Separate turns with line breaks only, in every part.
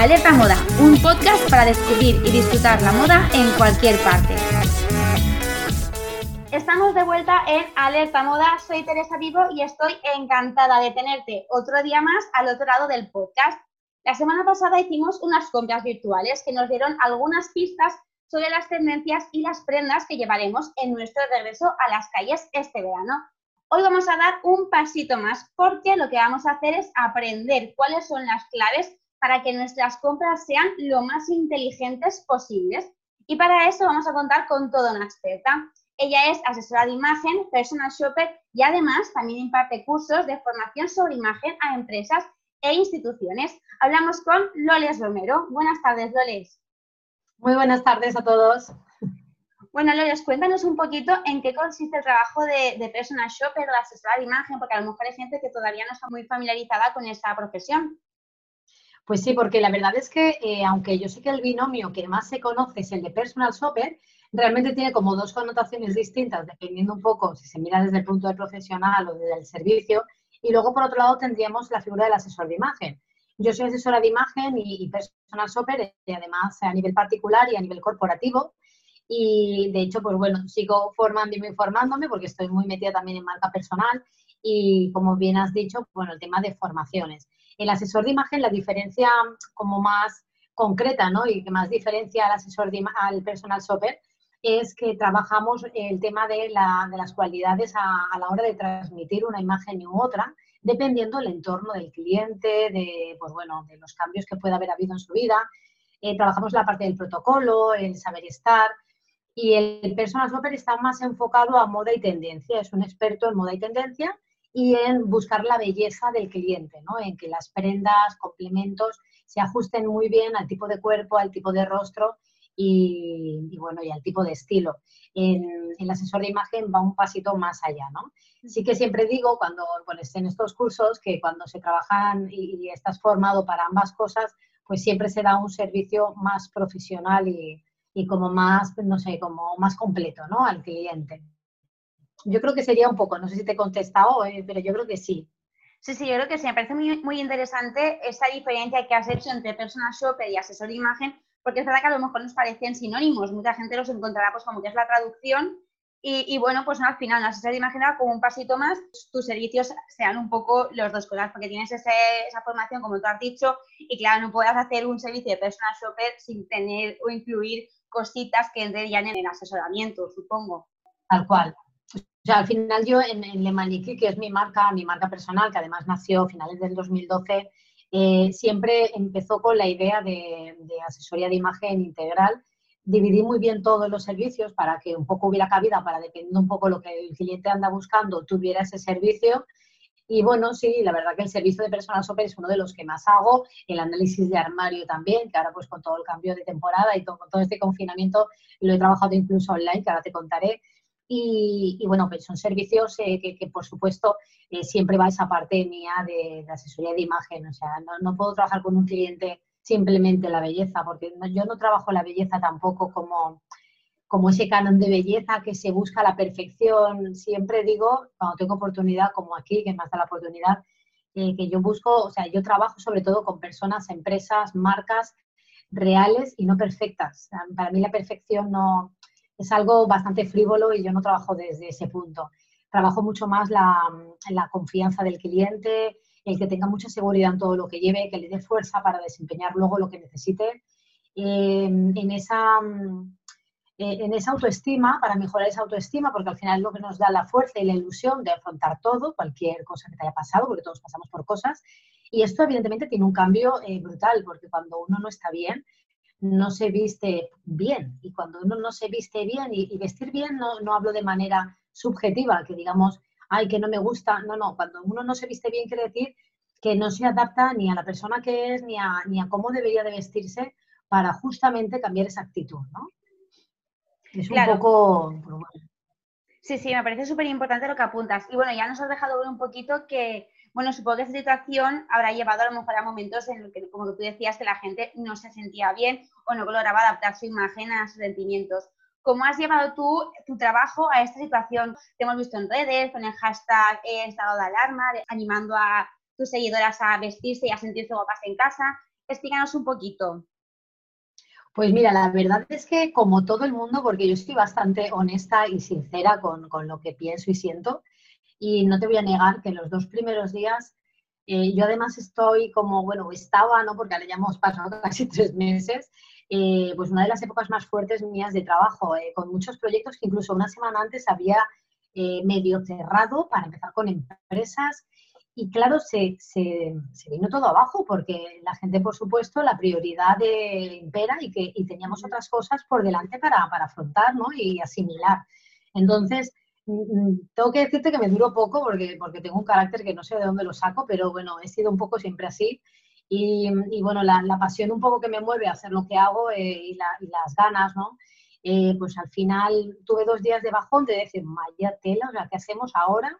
Alerta Moda, un podcast para descubrir y disfrutar la moda en cualquier parte. Estamos de vuelta en Alerta Moda, soy Teresa Vivo y estoy encantada de tenerte otro día más al otro lado del podcast. La semana pasada hicimos unas compras virtuales que nos dieron algunas pistas sobre las tendencias y las prendas que llevaremos en nuestro regreso a las calles este verano. Hoy vamos a dar un pasito más porque lo que vamos a hacer es aprender cuáles son las claves para que nuestras compras sean lo más inteligentes posibles. Y para eso vamos a contar con toda una experta. Ella es asesora de imagen, personal shopper y además también imparte cursos de formación sobre imagen a empresas e instituciones. Hablamos con Loles Romero. Buenas tardes, Loles.
Muy buenas tardes a todos.
Bueno, Loles, cuéntanos un poquito en qué consiste el trabajo de, personal shopper o de asesora de imagen, porque a lo mejor hay gente que todavía no está muy familiarizada con esta profesión.
Pues sí, porque la verdad es que eh, aunque yo sé que el binomio que más se conoce es el de personal shopper, realmente tiene como dos connotaciones distintas, dependiendo un poco si se mira desde el punto de profesional o desde el servicio. Y luego, por otro lado, tendríamos la figura del asesor de imagen. Yo soy asesora de imagen y, personal shopper, además a nivel particular y a nivel corporativo. Y de hecho, pues bueno, sigo formándome y formándome porque estoy muy metida también en marca personal y como bien has dicho, bueno, el tema de formaciones. El asesor de imagen, la diferencia como más concreta, ¿no? Y que más diferencia al asesor de, al personal shopper es que trabajamos el tema de, las cualidades a, la hora de transmitir una imagen u otra, dependiendo del entorno del cliente, de, pues bueno, de los cambios que pueda haber habido en su vida. Eh, trabajamos la parte del protocolo, el saber estar, y el personal shopper está más enfocado a moda y tendencia, es un experto en moda y tendencia y en buscar la belleza del cliente, ¿no? en que las prendas, complementos se ajusten muy bien al tipo de cuerpo, al tipo de rostro y, bueno, y al tipo de estilo. En, el asesor de imagen va un pasito más allá, ¿no? Sí que siempre digo cuando pones en estos cursos que cuando se trabajan y, estás formado para ambas cosas, pues siempre se da un servicio más profesional y, y como más, no sé, como más completo, ¿no? Al cliente. Yo creo que sería un poco, no sé si te he contestado, eh, pero yo creo que sí.
Sí, sí, yo creo que sí. Me parece muy, muy interesante esta diferencia que has hecho entre personal shopper y asesor de imagen, porque es verdad que a lo mejor nos parecen sinónimos. Mucha gente los encontrará pues como que es la traducción y, bueno, pues al final, asesor de imagen como un pasito más, tus servicios sean un poco los dos cosas, porque tienes esa formación, como tú has dicho, y claro, no puedas hacer un servicio de personal shopper sin tener o incluir cositas que entrarían en el asesoramiento, supongo.
Tal cual, sea, al final yo en, Le Maniquí, que es mi marca, mi marca personal, que además nació a finales del 2012, eh, siempre empezó con la idea de, asesoría de imagen integral. Dividí muy bien todos los servicios para que un poco hubiera cabida, para dependiendo un poco lo que el cliente anda buscando, tuviera ese servicio. Y bueno, sí, la verdad que el servicio de personal shopper es uno de los que más hago, el análisis de armario también, que ahora pues con todo el cambio de temporada y todo, todo este confinamiento lo he trabajado incluso online, que ahora te contaré. Y, bueno, pues son servicios eh, que, por supuesto, eh, siempre va esa parte mía de, asesoría de imagen. O sea, no, puedo trabajar con un cliente simplemente la belleza, porque yo no trabajo la belleza tampoco como, como ese canon de belleza que se busca la perfección. Siempre digo, cuando tengo oportunidad, como aquí, que me da la oportunidad, eh, que yo busco, o sea, yo trabajo sobre todo con personas, empresas, marcas reales y no perfectas. para mí la perfección no, es algo bastante frívolo y yo no trabajo desde ese punto. Trabajo mucho más la, la confianza del cliente, el que tenga mucha seguridad en todo lo que lleve, que le dé fuerza para desempeñar luego lo que necesite. Em, en, esa, eh, en esa autoestima, para mejorar esa autoestima, porque al final es lo que nos da la fuerza y la ilusión de afrontar todo, cualquier cosa que te haya pasado, porque todos pasamos por cosas. Y esto evidentemente tiene un cambio eh, brutal, porque cuando uno no está bien, no se viste bien. Y cuando uno no se viste bien, y, vestir bien no, no, hablo de manera subjetiva, que digamos, ay, que no me gusta. No, no, cuando uno no se viste bien quiere decir que no se adapta ni a la persona que es, ni a, ni a cómo debería de vestirse para justamente cambiar esa actitud, ¿no? Es un poco...
Sí, sí, me parece súper importante lo que apuntas. Y bueno, ya nos has dejado ver un poquito que bueno, supongo que esa situación habrá llevado a lo mejor a momentos en los que, como tú decías, que la gente no se sentía bien o no lograba adaptar su imagen a sus sentimientos. ¿Cómo has llevado tú tu trabajo a esta situación? Te hemos visto en redes con el hashtag estado de alarma, animando a tus seguidoras a vestirse y a sentirse guapas en casa. Explícanos un poquito.
Pues mira, la verdad es que como todo el mundo, porque yo estoy bastante honesta y sincera con, lo que pienso y siento, y no te voy a negar que los dos primeros días, eh, yo además estoy como, bueno, estaba, ¿no? Porque ahora ya hemos pasado casi tres meses, eh, pues una de las épocas más fuertes mías de trabajo, eh, con muchos proyectos que incluso una semana antes había medio cerrado para empezar con empresas y claro, se, se, vino todo abajo porque la gente, por supuesto, la prioridad de, impera y que y teníamos otras cosas por delante para, para afrontar ¿no? y asimilar. Entonces, tengo que decirte que me duró poco porque, porque tengo un carácter que no sé de dónde lo saco, pero bueno, he sido un poco siempre así. Y, y bueno, la, la, pasión un poco que me mueve a hacer lo que hago eh, y, las ganas, ¿no? Eh, pues al final tuve dos días de bajón de decir, vaya tela, o sea, ¿qué hacemos ahora?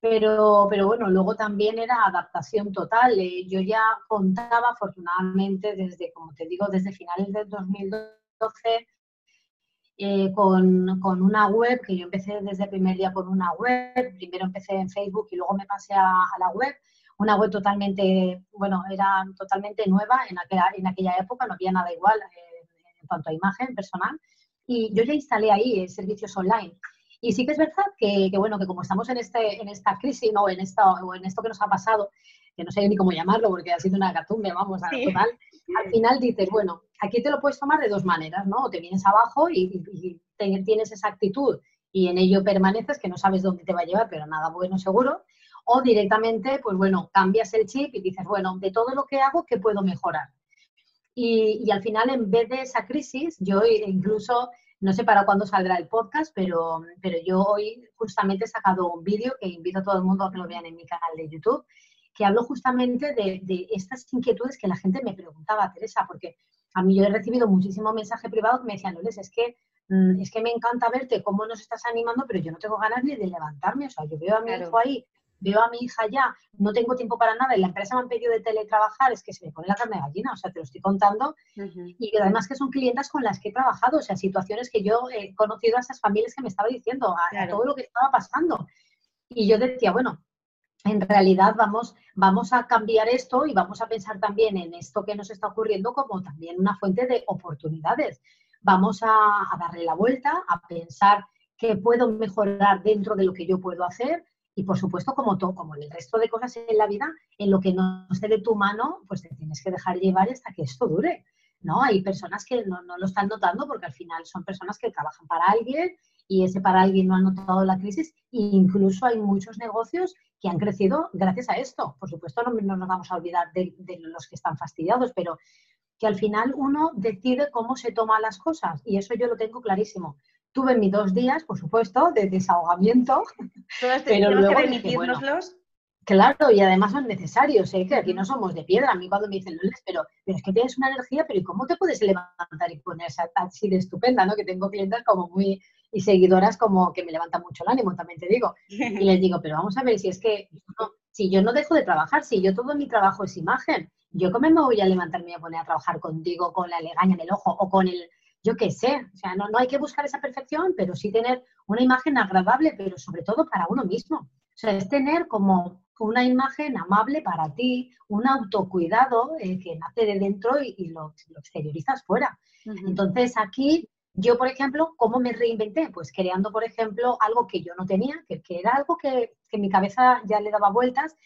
Pero, pero bueno, luego también era adaptación total. Eh, yo ya contaba, afortunadamente, desde, como te digo, desde finales del 2012, eh, con, con, una web, que yo empecé desde el primer día con una web, primero empecé en Facebook y luego me pasé a, la web, una web totalmente, bueno, era totalmente nueva en aquella, en aquella época, no había nada igual eh, en cuanto a imagen personal, y yo ya instalé ahí servicios online. Y sí que es verdad que, bueno, que como estamos en, este, en esta crisis, ¿no? en, esta, o en esto que nos ha pasado, que no sé ni cómo llamarlo porque ha sido una catumbe, vamos, a total, al final dices, bueno, aquí te lo puedes tomar de dos maneras, ¿no? O te vienes abajo y, tienes esa actitud y en ello permaneces, que no sabes dónde te va a llevar, pero nada bueno seguro, o directamente, pues bueno, cambias el chip y dices, bueno, de todo lo que hago, ¿qué puedo mejorar? Y, al final, en vez de esa crisis, yo incluso no sé para cuándo saldrá el podcast, pero, pero yo hoy justamente he sacado un vídeo que invito a todo el mundo a que lo vean en mi canal de YouTube, que hablo justamente de, de estas inquietudes que la gente me preguntaba, Teresa, porque a mí yo he recibido muchísimo mensaje privado que me decían, Loles, es que, mm, es que me encanta verte cómo nos estás animando, pero yo no tengo ganas ni de levantarme. O sea, yo veo a mi hijo ahí veo a mi hija ya, no tengo tiempo para nada y la empresa me han pedido de teletrabajar, es que se me pone la carne de gallina, o sea, te lo estoy contando. Y además que son clientas con las que he trabajado, o sea, situaciones que yo he conocido a esas familias que me estaba diciendo, a, todo lo que estaba pasando. Y yo decía, bueno, en realidad vamos, vamos a cambiar esto y vamos a pensar también en esto que nos está ocurriendo como también una fuente de oportunidades. Vamos a, a darle la vuelta, a pensar qué puedo mejorar dentro de lo que yo puedo hacer y por supuesto, como todo, como en el resto de cosas en la vida, en lo que no esté de tu mano, pues te tienes que dejar llevar hasta que esto dure. ¿no? Hay personas que no, no, lo están notando porque al final son personas que trabajan para alguien y ese para alguien no ha notado la crisis. E incluso hay muchos negocios que han crecido gracias a esto. Por supuesto, no, no nos vamos a olvidar de, de, los que están fastidiados, pero que al final uno decide cómo se toman las cosas y eso yo lo tengo clarísimo. Tuve mis dos días, por supuesto, de desahogamiento.
pero luego que
claro, y además son necesarios, ¿eh? que aquí no somos de piedra. A mí cuando me dicen, pero, pero es que tienes una energía, pero ¿y cómo te puedes levantar y ponerse así de estupenda? ¿no? Que tengo clientes como muy, y seguidoras como que me levantan mucho el ánimo, también te digo. Y les digo, pero vamos a ver, si es que si yo no dejo de trabajar, si yo todo mi trabajo es imagen, yo cómo me voy a levantarme y a poner a trabajar contigo con la legaña en el ojo o con el yo qué sé, o sea, no, no hay que buscar esa perfección, pero sí tener una imagen agradable, pero sobre todo para uno mismo. O sea, es tener como una imagen amable para ti, un autocuidado eh, que nace de dentro y, lo, exteriorizas fuera. Entonces, aquí yo, por ejemplo, ¿cómo me reinventé? Pues creando, por ejemplo, algo que yo no tenía, que, que era algo que, que mi cabeza ya le daba vueltas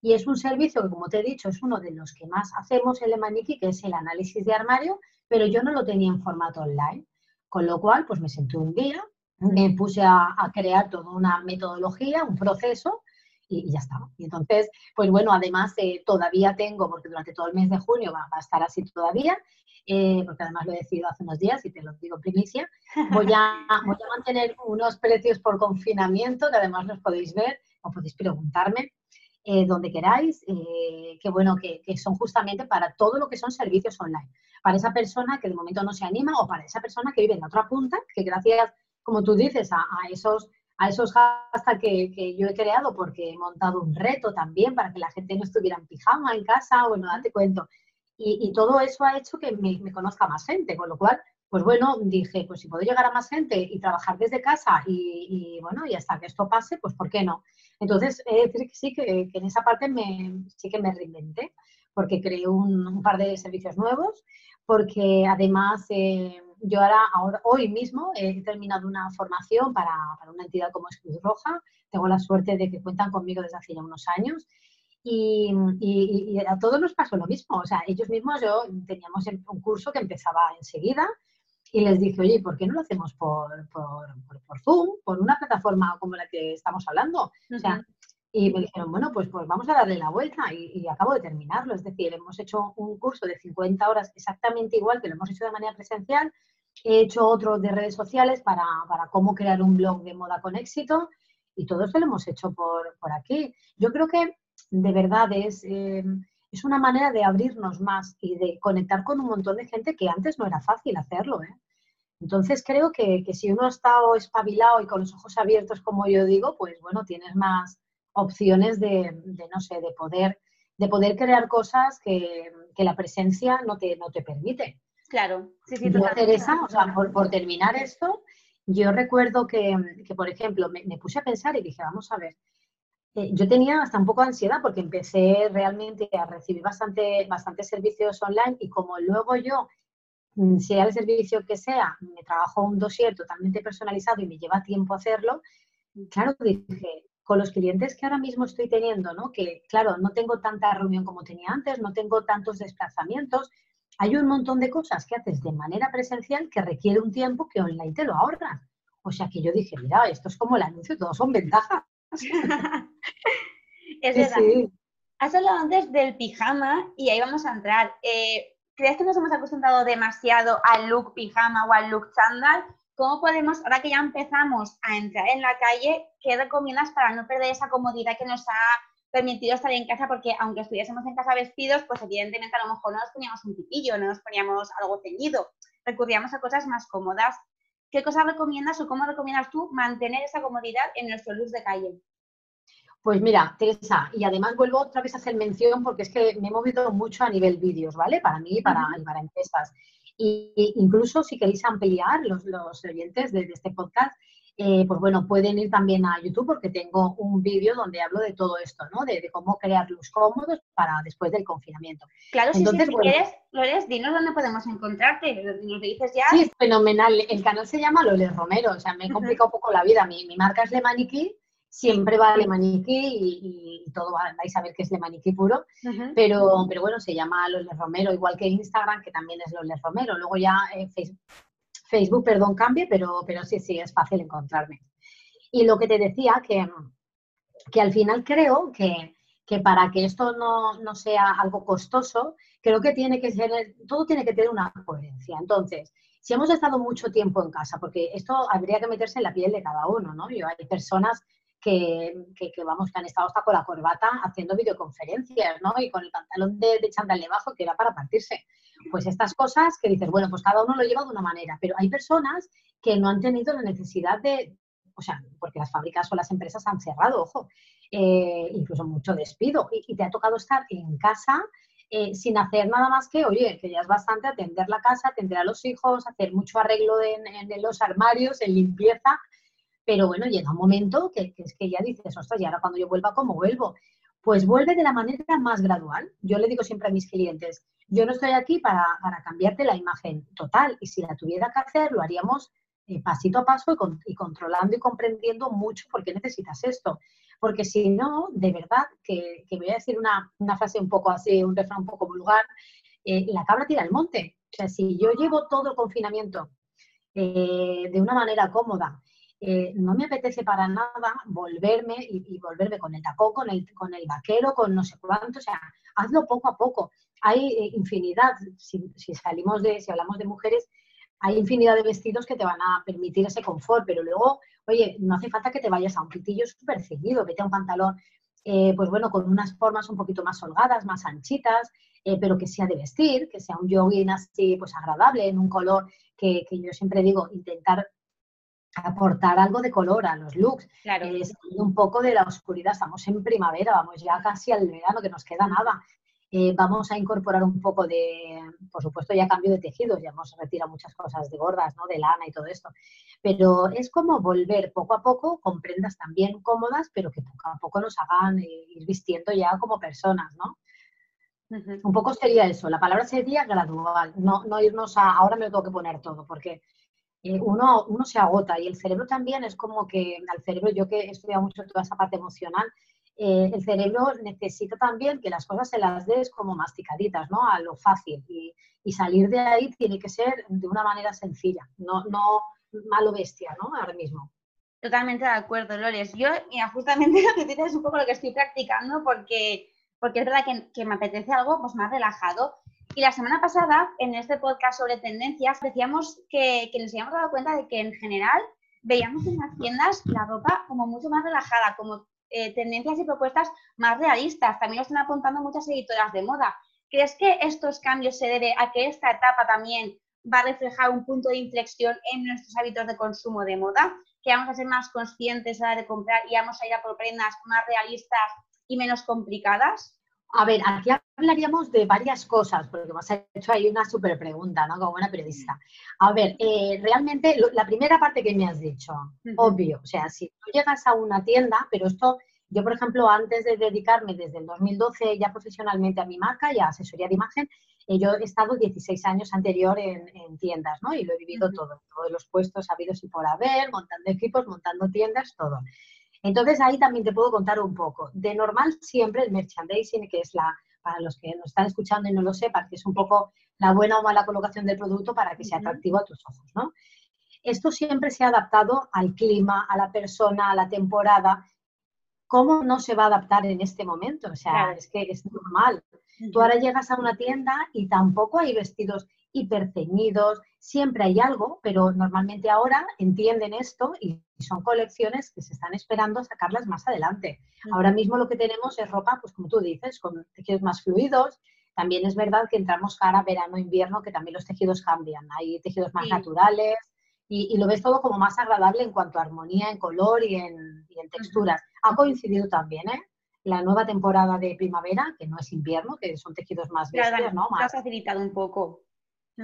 y es un servicio que, como te he dicho, es uno de los que más hacemos en Le que es el análisis de armario, pero yo no lo tenía en formato online. Con lo cual, pues me senté un día, me puse a, crear toda una metodología, un proceso, y, ya estaba. Y entonces, pues bueno, además eh, todavía tengo, porque durante todo el mes de junio va, a estar así todavía, eh, porque además lo he decidido hace unos días y te lo digo primicia, voy a, voy a mantener unos precios por confinamiento, que además los podéis ver o podéis preguntarme, eh, donde queráis, eh, que bueno, que, son justamente para todo lo que son servicios online. Para esa persona que de momento no se anima o para esa persona que vive en la otra punta, que gracias, como tú dices, a, esos a esos hashtags que, yo he creado porque he montado un reto también para que la gente no estuviera en pijama en casa, bueno, date cuento. Y, todo eso ha hecho que me, conozca más gente, con lo cual, pues bueno, dije, pues si puedo llegar a más gente y trabajar desde casa y, y bueno, y hasta que esto pase, pues ¿por qué no? Entonces, he decir que sí, que, en esa parte me, sí que me reinventé, porque creé un, par de servicios nuevos, porque además eh, yo ahora, hoy mismo he terminado una formación para, para una entidad como es Cruz Roja, tengo la suerte de que cuentan conmigo desde hace ya unos años y, y, a todos nos pasó lo mismo. O sea, ellos mismos, yo teníamos un curso que empezaba enseguida y les dije, oye, ¿por qué no lo hacemos por, por, por, Zoom, por una plataforma como la que estamos hablando? Y me dijeron, bueno, pues, pues vamos a darle la vuelta y, acabo de terminarlo. Es decir, hemos hecho un curso de 50 horas exactamente igual que lo hemos hecho de manera presencial. He hecho otro de redes sociales para, para cómo crear un blog de moda con éxito y todo eso lo hemos hecho por, por aquí. Yo creo que de verdad es, eh, es una manera de abrirnos más y de conectar con un montón de gente que antes no era fácil hacerlo. ¿eh? Entonces creo que, que, si uno ha estado espabilado y con los ojos abiertos, como yo digo, pues bueno, tienes más opciones de, de no sé, de poder, de poder crear cosas que, que, la presencia no te, no te permite.
Claro,
sí, sí, Teresa, o sea, por, por, terminar esto, yo recuerdo que, que por ejemplo, me, me, puse a pensar y dije, vamos a ver, eh, yo tenía hasta un poco de ansiedad porque empecé realmente a recibir bastante, bastantes servicios online y como luego yo, mm, sea el servicio que sea, me trabajo un dossier totalmente personalizado y me lleva tiempo hacerlo, claro, dije, con los clientes que ahora mismo estoy teniendo, ¿no? que claro, no tengo tanta reunión como tenía antes, no tengo tantos desplazamientos, hay un montón de cosas que haces de manera presencial que requiere un tiempo que online te lo ahorras. O sea que yo dije, mira, esto es como el anuncio, todos son ventajas.
es verdad. Has hablado antes del pijama y ahí vamos a entrar. Eh, ¿Crees que nos hemos acostumbrado demasiado al look pijama o al look chándal? ¿Cómo podemos, ahora que ya empezamos a entrar en la calle, qué recomiendas para no perder esa comodidad que nos ha permitido estar en casa? Porque aunque estuviésemos en casa vestidos, pues evidentemente a lo mejor no nos poníamos un tipillo, no nos poníamos algo ceñido, recurríamos a cosas más cómodas. ¿Qué cosas recomiendas o cómo recomiendas tú mantener esa comodidad en nuestro luz de calle?
Pues mira, Teresa, y además vuelvo otra vez a hacer mención porque es que me he movido mucho a nivel vídeos, ¿vale? Para mí y para, para empresas. Y, incluso si queréis ampliar los, los oyentes de, este podcast, eh, pues bueno, pueden ir también a YouTube porque tengo un vídeo donde hablo de todo esto, ¿no? De, cómo crear luz cómodos para después del confinamiento.
Claro, Entonces, sí, si quieres, Lores, dinos dónde podemos encontrarte, nos dices ya.
Sí, es fenomenal. El canal se llama Loles Romero, o sea, me he complicado un poco la vida. Mi, mi marca es de maniquí, siempre va de maniquí y, y, todo vais a ver que es de maniquí puro, pero, pero bueno, se llama Loles Romero, igual que Instagram, que también es Loles Romero. Luego ya eh, Facebook Facebook, perdón, cambie, pero, pero sí, sí, es fácil encontrarme. Y lo que te decía, que, que al final creo que, que para que esto no, no, sea algo costoso, creo que tiene que ser, todo tiene que tener una coherencia. Entonces, si hemos estado mucho tiempo en casa, porque esto habría que meterse en la piel de cada uno, ¿no? Yo, hay personas que, vamos, que han estado hasta con la corbata haciendo videoconferencias, ¿no? Y con el pantalón de, de chándal debajo que era para partirse. Pues estas cosas que dices, bueno, pues cada uno lo lleva de una manera, pero hay personas que no han tenido la necesidad de, o sea, porque las fábricas o las empresas han cerrado, ojo, eh, incluso mucho despido, y, te ha tocado estar en casa eh, sin hacer nada más que, oye, que ya es bastante atender la casa, atender a los hijos, hacer mucho arreglo en los armarios, en limpieza, pero bueno, llega un momento que, es que ya dices, ostras, y ahora cuando yo vuelva, ¿cómo vuelvo? Pues vuelve de la manera más gradual. Yo le digo siempre a mis clientes, yo no estoy aquí para, cambiarte la imagen total y si la tuviera que hacer, lo haríamos eh, pasito a paso y, controlando y comprendiendo mucho por qué necesitas esto. Porque si no, de verdad, que, voy a decir una, frase un poco así, un refrán un poco vulgar, eh, la cabra tira al monte. O sea, si yo llevo todo el confinamiento eh, de una manera cómoda eh, no me apetece para nada volverme y, volverme con el tacón, con el, con el vaquero, con no sé cuánto, o sea, hazlo poco a poco. Hay eh, infinidad, si, salimos de, si hablamos de mujeres, hay infinidad de vestidos que te van a permitir ese confort, pero luego, oye, no hace falta que te vayas a un pitillo súper seguido, vete a un pantalón, eh, pues bueno, con unas formas un poquito más holgadas, más anchitas, pero que sea de vestir, que sea un jogging así, pues agradable, en un color que, que yo siempre digo, intentar aportar algo de color a los looks.
Claro.
Eh, un poco de la oscuridad, estamos en primavera, vamos ya casi al verano, que nos queda nada. Eh, vamos a incorporar un poco de, por supuesto, ya cambio de tejidos, ya hemos retirado muchas cosas de gordas, ¿no? De lana y todo esto. Pero es como volver poco a poco con prendas también cómodas, pero que poco a poco nos hagan eh, ir vistiendo ya como personas, ¿no? Un poco sería eso, la palabra sería gradual, no, no irnos a ahora me lo tengo que poner todo, porque eh, uno, uno se agota y el cerebro también es como que al cerebro, yo que he estudiado mucho toda esa parte emocional, eh, el cerebro necesita también que las cosas se las des como masticaditas, ¿no? A lo fácil. Y, y, salir de ahí tiene que ser de una manera sencilla, no, no malo bestia, ¿no? Ahora mismo.
Totalmente de acuerdo, Lores. Yo, mira, justamente lo que dices es un poco lo que estoy practicando porque, porque es verdad que, que me apetece algo pues, más relajado. Y la semana pasada, en este podcast sobre tendencias, decíamos que, nos habíamos dado cuenta de que en general veíamos en las tiendas la ropa como mucho más relajada, como eh, tendencias y propuestas más realistas. También lo están apuntando muchas editoras de moda. ¿Crees que estos cambios se deben a que esta etapa también va a reflejar un punto de inflexión en nuestros hábitos de consumo de moda? Que vamos a ser más conscientes a la hora de comprar y vamos a ir a por prendas más realistas y menos complicadas?
A ver, aquí hablaríamos de varias cosas, porque has hecho ahí una súper pregunta, ¿no? Como buena periodista. A ver, eh, realmente la primera parte que me has dicho, obvio, o sea, si tú llegas a una tienda, pero esto, yo por ejemplo, antes de dedicarme desde el 2012 ya profesionalmente a mi marca y a asesoría de imagen, eh, yo he estado 16 años anterior en, tiendas, ¿no? Y lo he vivido todo, todos los puestos habidos y por haber, montando equipos, montando tiendas, todo. Entonces ahí también te puedo contar un poco. De normal siempre el merchandising, que es la, para los que nos están escuchando y no lo sepan, que es un poco la buena o mala colocación del producto para que sea atractivo a tus ojos, ¿no? Esto siempre se ha adaptado al clima, a la persona, a la temporada. ¿Cómo no se va a adaptar en este momento? O sea, es que es normal. Tú ahora llegas a una tienda y tampoco hay vestidos hiperceñidos, siempre hay algo, pero normalmente ahora entienden esto y son colecciones que se están esperando sacarlas más adelante. Ahora mismo lo que tenemos es ropa, pues como tú dices, con tejidos más fluidos. También es verdad que entramos cara verano, invierno, que también los tejidos cambian. Hay tejidos más naturales y, lo ves todo como más agradable en cuanto a armonía, en color y en, texturas. Ha coincidido también, ¿eh? la nueva temporada de primavera, que no es invierno, que son tejidos más bestias, ¿no? Más...
ha facilitado un poco.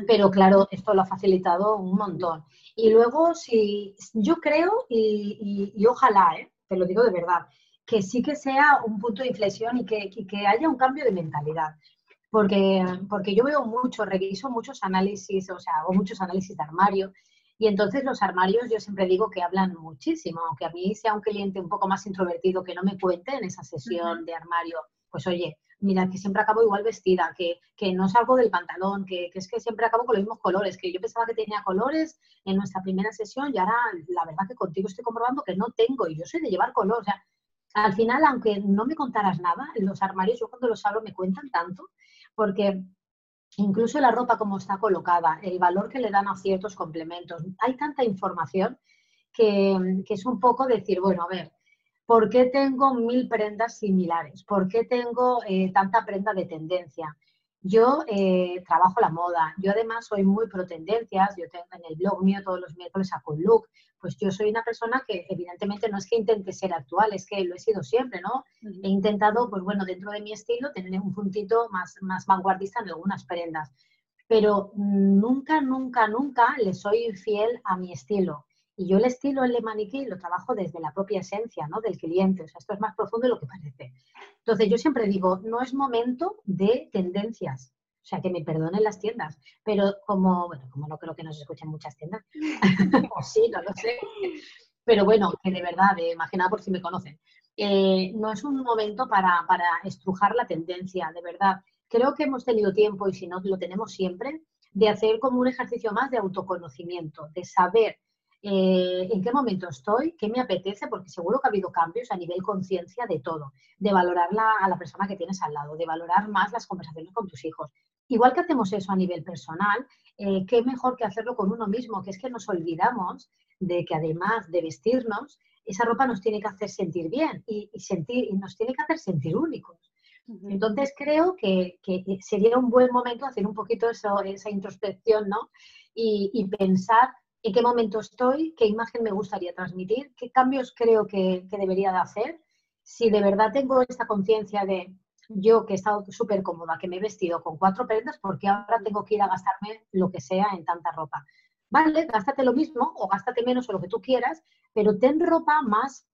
Pero claro, esto lo ha facilitado un montón. Y luego, si yo creo, y, ojalá, ¿eh? te lo digo de verdad, que sí que sea un punto de inflexión y que, que haya un cambio de mentalidad. Porque, porque yo veo mucho, reviso muchos análisis, o sea, hago muchos análisis de armario y entonces los armarios yo siempre digo que hablan muchísimo, aunque a mí sea un cliente un poco más introvertido que no me cuente en esa sesión de armario, pues oye, mira, que siempre acabo igual vestida, que, que no salgo del pantalón, que, que, es que siempre acabo con los mismos colores, que yo pensaba que tenía colores en nuestra primera sesión y ahora la verdad que contigo estoy comprobando que no tengo y yo soy de llevar color. O sea, al final, aunque no me contaras nada, los armarios yo cuando los hablo me cuentan tanto, porque incluso la ropa como está colocada, el valor que le dan a ciertos complementos, hay tanta información que, que es un poco decir, bueno, a ver, ¿Por qué tengo mil prendas similares? ¿Por qué tengo eh, tanta prenda de tendencia? Yo eh, trabajo la moda, yo además soy muy pro tendencias, yo tengo en el blog mío todos los miércoles a un look, pues yo soy una persona que evidentemente no es que intente ser actual, es que lo he sido siempre, ¿no? He intentado, pues bueno, dentro de mi estilo tener un puntito más, más vanguardista en algunas prendas, pero nunca, nunca, nunca le soy fiel a mi estilo. Y yo el estilo, el maniquí, lo trabajo desde la propia esencia ¿no? del cliente. O sea, esto es más profundo de lo que parece. Entonces, yo siempre digo, no es momento de tendencias. O sea, que me perdonen las tiendas. Pero como, bueno, como no creo que nos escuchen muchas tiendas. o sí, no lo sé. Pero bueno, que de verdad, eh, por si me conocen. Eh, no es un momento para, para estrujar la tendencia, de verdad. Creo que hemos tenido tiempo, y si no, lo tenemos siempre, de hacer como un ejercicio más de autoconocimiento, de saber eh, en qué momento estoy, qué me apetece, porque seguro que ha habido cambios a nivel conciencia de todo, de valorar a la persona que tienes al lado, de valorar más las conversaciones con tus hijos. Igual que hacemos eso a nivel personal, eh, qué mejor que hacerlo con uno mismo, que es que nos olvidamos de que además de vestirnos, esa ropa nos tiene que hacer sentir bien y, sentir, y nos tiene que hacer sentir únicos. Entonces creo que, sería un buen momento hacer un poquito eso, esa introspección, ¿no? Y, y pensar en qué momento estoy, qué imagen me gustaría transmitir, qué cambios creo que, debería de hacer. Si de verdad tengo esta conciencia de yo que he estado súper cómoda, que me he vestido con cuatro prendas, ¿por qué ahora tengo que ir a gastarme lo que sea en tanta ropa? Vale, gástate lo mismo o gástate menos o lo que tú quieras, pero ten ropa más,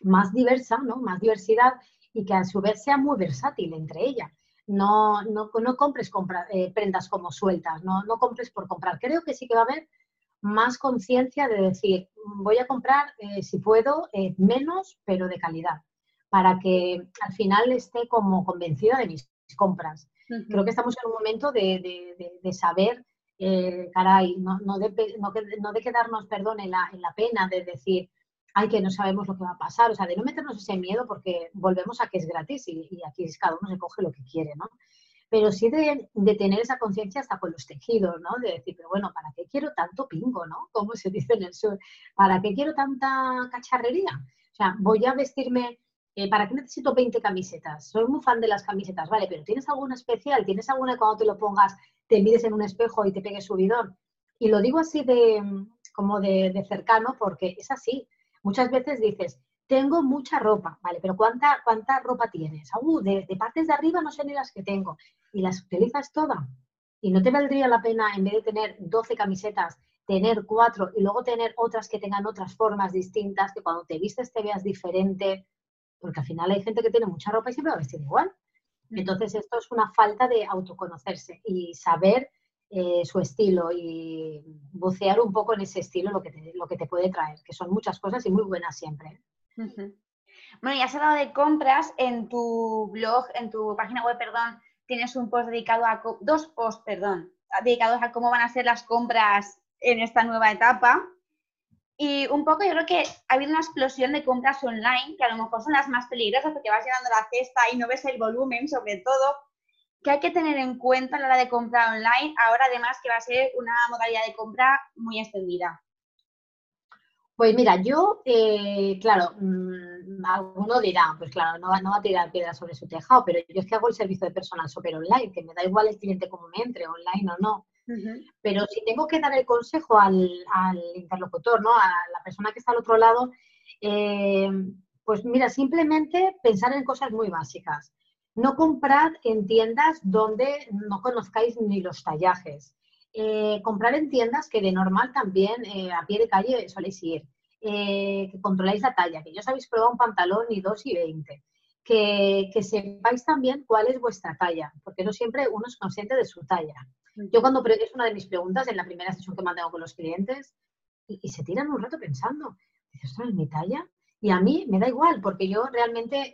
más diversa, ¿no? Más diversidad y que a su vez sea muy versátil entre ella. no, no, no compres eh, prendas como sueltas, no, no compres por comprar. Creo que sí que va a haber más conciencia de decir, voy a comprar, eh, si puedo, eh, menos, pero de calidad, para que al final esté como convencida de mis compras. Creo que estamos en un momento de, de, saber, caray, no, no, de, no, de, quedarnos, perdón, en la, en la pena de decir, ay, que no sabemos lo que va a pasar, o sea, de no meternos ese miedo porque volvemos a que es gratis y, aquí cada uno se coge lo que quiere, ¿no? Pero sí de, tener esa conciencia hasta con los tejidos, ¿no? De decir, pero bueno, ¿para qué quiero tanto pingo, ¿no? Como se dice en el sur, ¿para qué quiero tanta cacharrería? O sea, voy a vestirme, eh, ¿para qué necesito 20 camisetas? Soy muy fan de las camisetas, vale, pero ¿tienes alguna especial? ¿Tienes alguna cuando te lo pongas, te mides en un espejo y te pegues subidón? Y lo digo así de, como de, de cercano porque es así. Muchas veces dices, tengo mucha ropa, ¿vale? Pero ¿cuánta, cuánta ropa tienes? Uh, de, partes de arriba no sé ni las que tengo. ¿Y las utilizas todas? ¿Y no te valdría la pena, en vez de tener 12 camisetas, tener cuatro y luego tener otras que tengan otras formas distintas, que cuando te vistes te veas diferente? Porque al final hay gente que tiene mucha ropa y siempre va a vestir igual. Entonces, esto es una falta de autoconocerse y saber eh, su estilo y bucear un poco en ese estilo lo que, te, lo que te puede traer, que son muchas cosas y muy buenas siempre.
Bueno, ya has hablado de compras en tu blog, en tu página web, perdón, tienes un post dedicado a, dos posts, perdón, dedicados a cómo van a ser las compras en esta nueva etapa. Y un poco yo creo que ha habido una explosión de compras online, que a lo mejor son las más peligrosas porque vas llenando la cesta y no ves el volumen sobre todo, ¿Qué hay que tener en cuenta a la hora de comprar online? Ahora además que va a ser una modalidad de compra muy extendida.
Pues mira, yo, eh, claro, mm, alguno dirá, pues claro, no va, no va, a tirar piedras sobre su tejado, pero yo es que hago el servicio de personal super online, que me da igual el cliente como me entre, online o no. Pero si tengo que dar el consejo al, interlocutor, ¿no? A la persona que está al otro lado, eh, pues mira, simplemente pensar en cosas muy básicas. No comprad en tiendas donde no conozcáis ni los tallajes. Eh, comprar en tiendas que de normal también eh, a pie de calle soléis ir. Eh, que controláis la talla, que ya os habéis probado un pantalón y 2 y 20. Que, que, sepáis también cuál es vuestra talla, porque no siempre uno es consciente de su talla. Yo cuando es una de mis preguntas en la primera sesión que mantengo con los clientes y, se tiran un rato pensando, dices, ¿esto es mi talla? Y a mí me da igual, porque yo realmente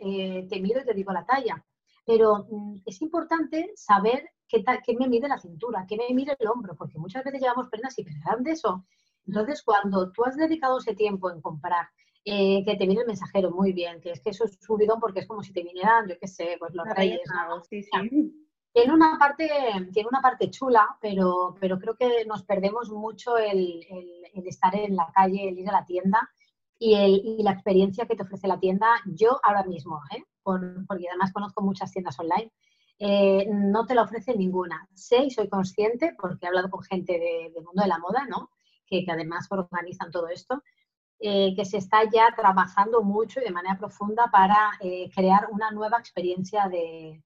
te miro y te digo la talla pero mm, es importante saber qué, qué, me mide la cintura, qué me mide el hombro, porque muchas veces llevamos prendas hiper grandes o... Entonces, cuando tú has dedicado ese tiempo en comprar, eh, que te viene el mensajero muy bien, que es que eso es subidón porque es como si te vinieran, yo qué sé, pues los reyes. Tiene una parte, tiene una parte chula, pero, pero creo que nos perdemos mucho el, el, estar en la calle, el ir a la tienda y, el, y, la experiencia que te ofrece la tienda. Yo ahora mismo, ¿eh? porque además conozco muchas tiendas online, eh, no te la ofrece ninguna. Sé y soy consciente, porque he hablado con gente del mundo de la moda, ¿no? Que, además organizan todo esto, eh, que se está ya trabajando mucho y de manera profunda para eh, crear una nueva experiencia de,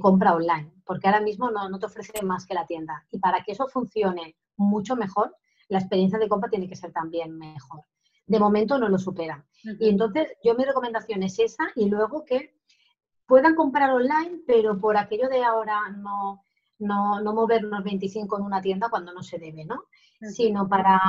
compra online, porque ahora mismo no, no, te ofrece más que la tienda. Y para que eso funcione mucho mejor, la experiencia de compra tiene que ser también mejor de momento no lo superan. Y entonces yo mi recomendación es esa y luego que puedan comprar online, pero por aquello de ahora no, no, no movernos 25 en una tienda cuando no se debe, ¿no? Sino para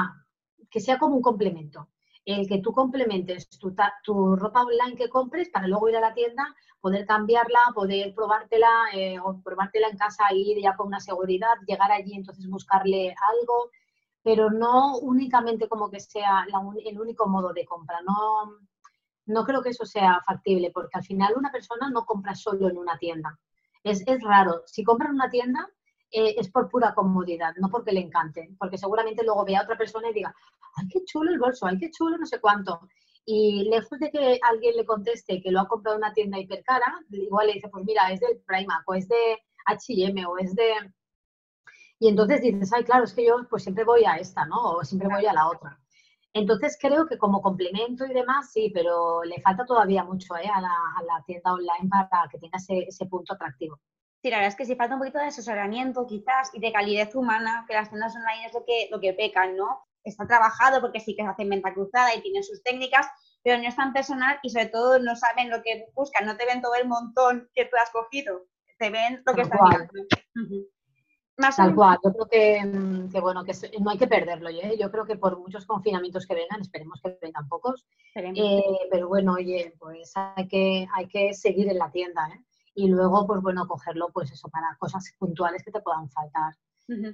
que sea como un complemento. El que tú complementes tu, tu, ropa online que compres para luego ir a la tienda, poder cambiarla, poder probártela eh, o probártela en casa ir ya con una seguridad, llegar allí entonces buscarle algo, pero no únicamente como que sea el único modo de compra. No, no creo que eso sea factible, porque al final una persona no compra solo en una tienda. Es, es raro. Si compra en una tienda, eh, es por pura comodidad, no porque le encante, porque seguramente luego vea a otra persona y diga, ay, qué chulo el bolso, ay, qué chulo no sé cuánto. Y lejos de que alguien le conteste que lo ha comprado en una tienda hipercara, igual le dice, pues mira, es del Primark o es de H&M o es de y entonces dices, ay, claro, es que yo pues siempre voy a esta, ¿no? O siempre voy a la otra. Entonces creo que como complemento y demás, sí, pero le falta todavía mucho ¿eh? a, la, tienda online para que tenga ese, punto atractivo.
Sí, la verdad es que sí falta un poquito de asesoramiento quizás y de calidez humana, que las tiendas online es lo que, lo que pecan, ¿no? Está trabajado porque sí que se hacen venta cruzada y tienen sus técnicas, pero no es tan personal y sobre todo no saben lo que buscan, no te ven todo el montón que tú has cogido se ven lo que están
Más Tal cual, yo creo que, mm, bueno, que no hay que perderlo. ¿eh? Yo creo que por muchos confinamientos que vengan, esperemos que vengan pocos, eh, pero bueno, oye, pues hay que, hay que seguir en la tienda ¿eh? y luego, pues bueno, cogerlo, pues eso, para cosas puntuales que te puedan faltar.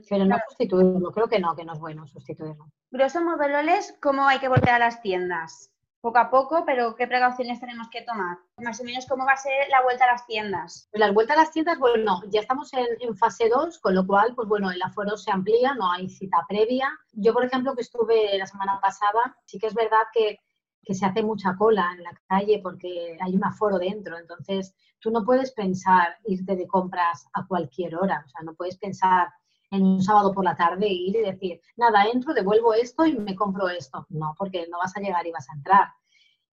Pero no sustituirlo, creo que no, que no es bueno sustituirlo.
Grosso modo, Loles, ¿cómo hay que volver a las tiendas? Poco a poco, pero ¿qué precauciones tenemos que tomar? Más o menos, ¿cómo va a ser la vuelta a las tiendas?
Pues la vuelta a las tiendas, bueno, ya estamos en, fase 2, con lo cual, pues bueno, el aforo se amplía, no hay cita previa. Yo, por ejemplo, que estuve la semana pasada, sí que es verdad que, que se hace mucha cola en la calle porque hay un aforo dentro, entonces tú no puedes pensar irte de compras a cualquier hora, o sea, no puedes pensar en un sábado por la tarde ir y decir, nada, entro, devuelvo esto y me compro esto. No, porque no vas a llegar y vas a entrar.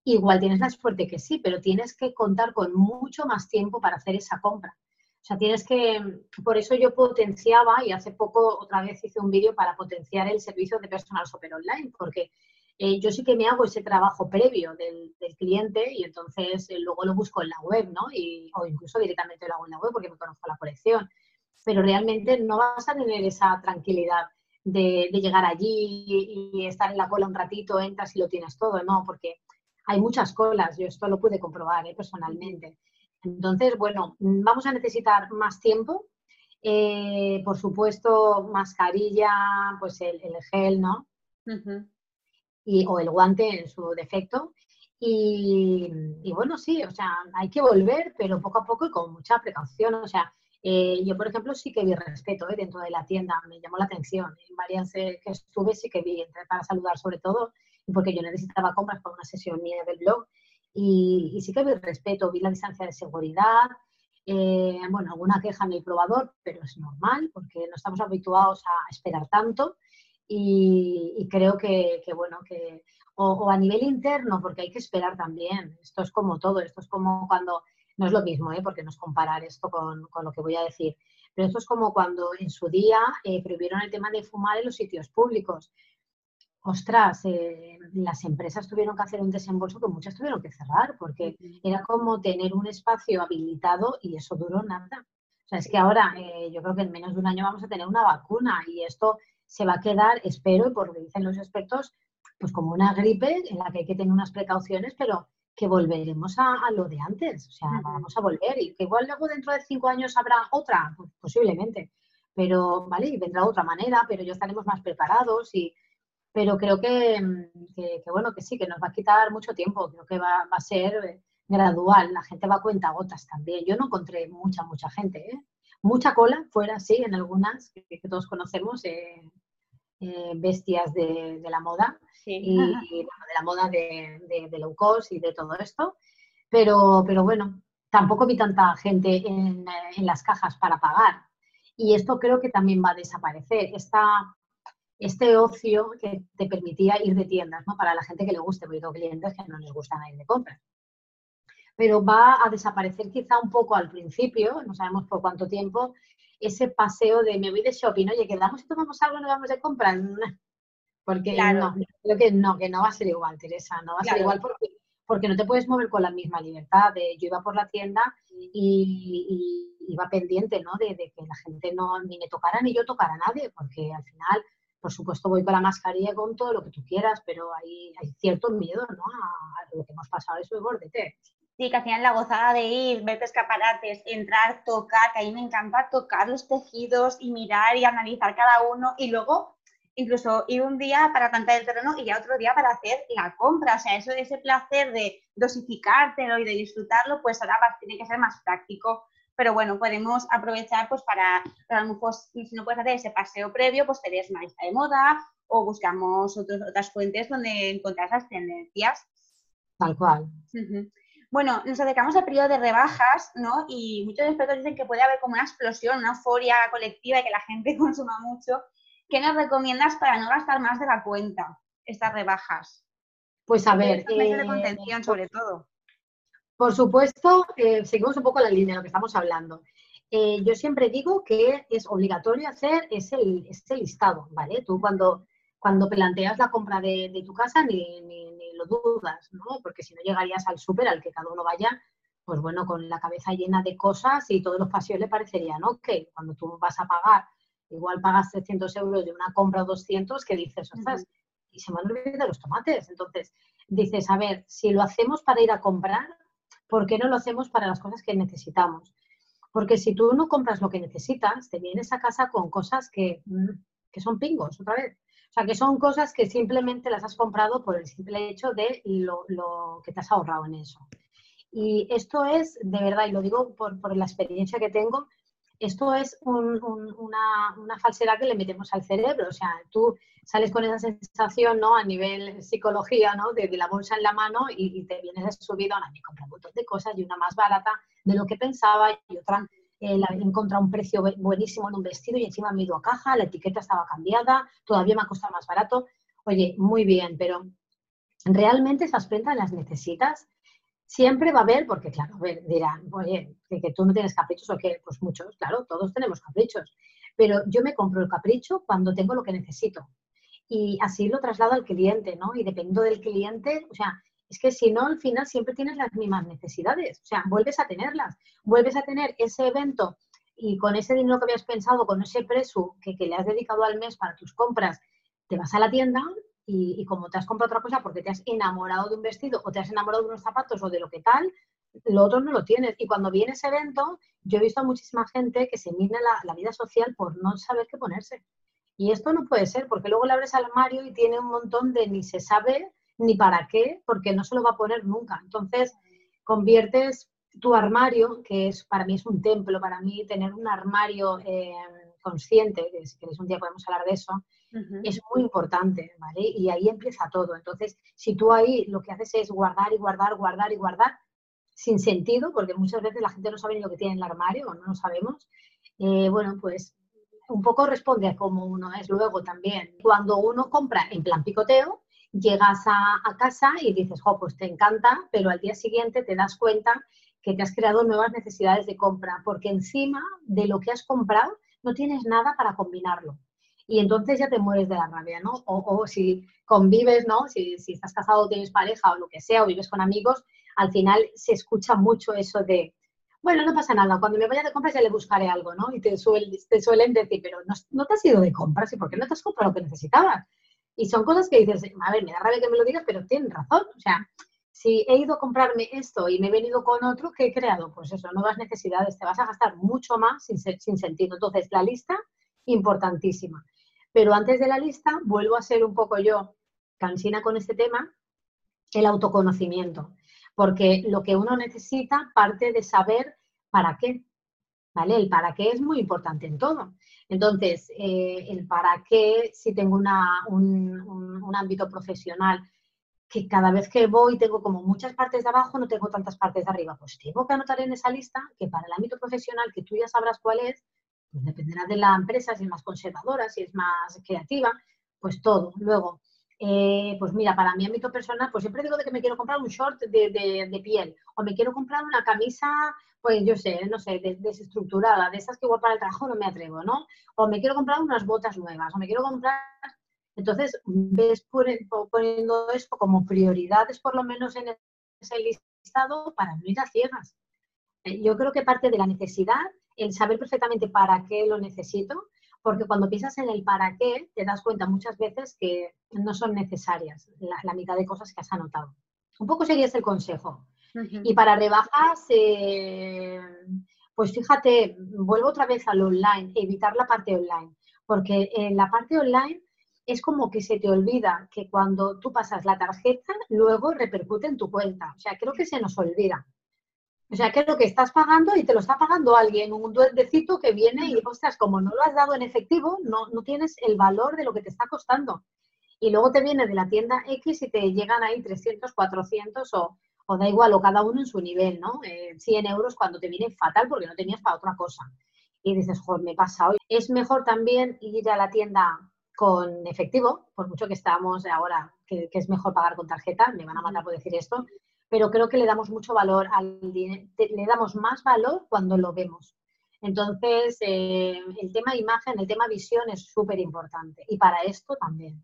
Igual tienes la suerte que sí, pero tienes que contar con mucho más tiempo para hacer esa compra. O sea, tienes que, por eso yo potenciaba y hace poco otra vez hice un vídeo para potenciar el servicio de personal super online, porque eh, yo sí que me hago ese trabajo previo del, cliente y entonces eh, luego lo busco en la web, ¿no? O incluso directamente lo hago en la web porque me conozco la colección pero realmente no vas a tener esa tranquilidad de, llegar allí y estar en la cola un ratito, entras y lo tienes todo, no, porque hay muchas colas, yo esto lo pude comprobar ¿eh? personalmente. Entonces, bueno, vamos a necesitar más tiempo, eh, por supuesto, mascarilla, pues el, gel, ¿no? y, o el guante en su defecto. Y, y, bueno, sí, o sea, hay que volver, pero poco a poco y con mucha precaución. O sea, eh, yo, por ejemplo, sí que vi respeto eh, dentro de la tienda, me llamó la atención. En varias eh, que estuve sí que vi, entré para saludar sobre todo, porque yo necesitaba compras para una sesión mía del blog. Y, sí que vi respeto, vi la distancia de seguridad, bueno, alguna queja en el probador, pero es normal porque no estamos habituados a esperar tanto y, creo que, bueno, que o, a nivel interno, porque hay que esperar también, esto es como todo, esto es como cuando no es lo mismo, ¿eh? porque no es comparar esto con, lo que voy a decir. Pero esto es como cuando en su día eh, prohibieron el tema de fumar en los sitios públicos. Ostras, eh, las empresas tuvieron que hacer un desembolso que muchas tuvieron que cerrar, porque era como tener un espacio habilitado y eso duró nada. O sea, es que ahora eh, yo creo que en menos de un año vamos a tener una vacuna y esto se va a quedar, espero, y por lo que dicen los expertos, pues como una gripe en la que hay que tener unas precauciones, pero que volveremos a, lo de antes, o sea, vamos a volver y que igual luego dentro de cinco años habrá otra, pues posiblemente, pero, ¿vale? Y vendrá otra manera, pero ya estaremos más preparados y, pero creo que, que, bueno, que sí, que nos va a quitar mucho tiempo, creo que va, va a ser gradual, la gente va a cuenta gotas también. Yo no encontré mucha, mucha gente, ¿eh? Mucha cola fuera, sí, en algunas que, todos conocemos, eh, eh, bestias de, de, la moda, y, de la moda de, de, low cost y de todo esto. Pero, pero bueno, tampoco vi tanta gente en, en, las cajas para pagar. Y esto creo que también va a desaparecer. Esta, este ocio que te permitía ir de tiendas, ¿no? Para la gente que le guste, porque tengo clientes que no les gustan ir de compras. Pero va a desaparecer quizá un poco al principio, no sabemos por cuánto tiempo, ese paseo de me voy de shopping, oye, quedamos y tomamos algo, no vamos de compras. Porque no, creo que no, que no va a ser igual, Teresa, no va a ser igual porque, porque no te puedes mover con la misma libertad. De, yo iba por la tienda y, iba pendiente, ¿no? De, que la gente no ni me tocara ni yo tocara a nadie, porque al final, por supuesto, voy con la mascarilla con todo lo que tú quieras, pero hay, hay cierto miedo, ¿no? A, lo que hemos pasado, eso es bordete.
Sí, que final la gozada de ir, verte escaparates, entrar, tocar, que a mí me encanta tocar los tejidos y mirar y analizar cada uno y luego incluso ir un día para plantar el terreno y ya otro día para hacer la compra. O sea, eso ese placer de dosificártelo y de disfrutarlo, pues ahora tiene que ser más práctico. Pero bueno, podemos aprovechar pues para, a lo mejor si no puedes hacer ese paseo previo, pues te una lista de moda o buscamos otras fuentes donde encontrar esas tendencias.
Tal cual.
Bueno, nos acercamos al periodo de rebajas, ¿no? Y muchos expertos dicen que puede haber como una explosión, una euforia colectiva y que la gente consuma mucho. ¿qué nos recomiendas para no gastar más de la cuenta estas rebajas?
Pues a ver.
de eh, contención, sobre todo.
Por supuesto, eh, seguimos un poco la línea de lo que estamos hablando. Eh, yo siempre digo que es obligatorio hacer ese, listado, ¿vale? Tú cuando, cuando planteas la compra de, tu casa ni, ni, dudas, ¿no? Porque si no llegarías al súper al que cada uno vaya pues bueno, con la cabeza llena de cosas y todos los pasillos le parecerían ok. Cuando tú vas a pagar, igual pagas 300 euros de una compra o 200, que dices, ostras, y se me han olvidado los tomates. Entonces, dices, a ver, si lo hacemos para ir a comprar, ¿por qué no lo hacemos para las cosas que necesitamos? Porque si tú no compras lo que necesitas, te vienes a casa con cosas que, mm, que son pingos, otra vez. O sea, que son cosas que simplemente las has comprado por el simple hecho de lo, lo que te has ahorrado en eso. Y esto es, de verdad, y lo digo por, la experiencia que tengo, esto es una, una, falsedad que le metemos al cerebro. O sea, tú sales con esa sensación, ¿no? A nivel psicología, ¿no? De, la bolsa en la mano y, te vienes subido, a me compra un montón de cosas y una más barata de lo que pensaba y otra eh, la encontrado un precio buenísimo en un vestido y encima me he ido a caja, la etiqueta estaba cambiada, todavía me ha costado más barato. Oye, muy bien, pero ¿realmente esas prendas las necesitas? Siempre va a haber, porque claro, dirán, oye, que, tú no tienes caprichos o que, pues muchos, claro, todos tenemos caprichos, pero yo me compro el capricho cuando tengo lo que necesito. Y así lo traslado al cliente, ¿no? Y dependiendo del cliente, o sea, es que si no, al final siempre tienes las mismas necesidades, o sea, vuelves a tenerlas, vuelves a tener ese evento y con ese dinero que habías pensado, con ese precio que, le has dedicado al mes para tus compras, te vas a la tienda y, como te has comprado otra cosa porque te has enamorado de un vestido o te has enamorado de unos zapatos o de lo que tal, lo otro no lo tienes. Y cuando viene ese evento, yo he visto a muchísima gente que se mina la, vida social por no saber qué ponerse. Y esto no puede ser, porque luego le abres al armario y tiene un montón de ni se sabe ni para qué, porque no se lo va a poner nunca. Entonces, conviertes tu armario, que es para mí es un templo, para mí tener un armario eh, consciente, que si queréis un día podemos hablar de eso, es muy importante, ¿vale? Y ahí empieza todo. Entonces, si tú ahí lo que haces es guardar y guardar, guardar y guardar, sin sentido, porque muchas veces la gente no sabe ni lo que tiene en el armario o no lo sabemos, eh, bueno, pues un poco responde a cómo uno es luego también. Cuando uno compra en plan picoteo, llegas a, casa y dices, oh, pues te encanta, pero al día siguiente te das cuenta que te has creado nuevas necesidades de compra, porque encima de lo que has comprado no tienes nada para combinarlo y entonces ya te mueres de la rabia, ¿no? O, si convives, ¿no? Si, si, estás casado o tienes pareja o lo que sea, o vives con amigos, al final se escucha mucho eso de, bueno, no pasa nada, cuando me vaya de compras ya le buscaré algo, ¿no? Y te, te suelen decir, pero no, no, te has ido de compras y por qué no te has comprado lo que necesitabas. Y son cosas que dices, a ver, me da rabia que me lo digas, pero tienen razón. O sea, si he ido a comprarme esto y me he venido con otro, ¿qué he creado? Pues eso, nuevas necesidades, te vas a gastar mucho más sin, sin sentido. Entonces, la lista, importantísima. Pero antes de la lista, vuelvo a ser un poco yo cansina con este tema, el autoconocimiento. Porque lo que uno necesita parte de saber para qué. ¿Vale? El para qué es muy importante en todo. Entonces, eh, el para qué, si tengo una, un, un, ámbito profesional, que cada vez que voy tengo como muchas partes de abajo, no tengo tantas partes de arriba, pues tengo que anotar en esa lista que para el ámbito profesional, que tú ya sabrás cuál es, pues dependerá de la empresa, si es más conservadora, si es más creativa, pues todo. Luego, eh, pues mira, para mi ámbito personal, pues siempre digo de que me quiero comprar un short de, piel o me quiero comprar una camisa, pues yo sé, no sé, desestructurada, de esas que igual para el trabajo no me atrevo, ¿no? O me quiero comprar unas botas nuevas, o me quiero comprar... Entonces, ves poniendo esto como prioridades, por lo menos en ese listado, para no ir a ciegas. Eh, yo creo que parte de la necesidad el saber perfectamente para qué lo necesito, porque cuando piensas en el para qué, te das cuenta muchas veces que no son necesarias la, mitad de cosas que has anotado. Un poco sería ese el consejo. Y para rebajas, eh, pues fíjate, vuelvo otra vez al online, evitar la parte online, porque en la parte online es como que se te olvida que cuando tú pasas la tarjeta, luego repercute en tu cuenta. O sea, creo que se nos olvida. O sea, que es lo que estás pagando y te lo está pagando alguien, un duendecito que viene y, ostras, como no lo has dado en efectivo, no, no tienes el valor de lo que te está costando. Y luego te viene de la tienda X y te llegan ahí 300, 400 o, o da igual, o cada uno en su nivel, ¿no? 100 eh, euros cuando te viene fatal porque no tenías para otra cosa. Y dices, joder, me he pasado. Es mejor también ir a la tienda con efectivo, por mucho que estamos ahora, que, que es mejor pagar con tarjeta, me van a matar por decir esto, pero creo que le damos mucho valor al dinero, le damos más valor cuando lo vemos. Entonces, eh, el tema imagen, el tema visión es súper importante y para esto también.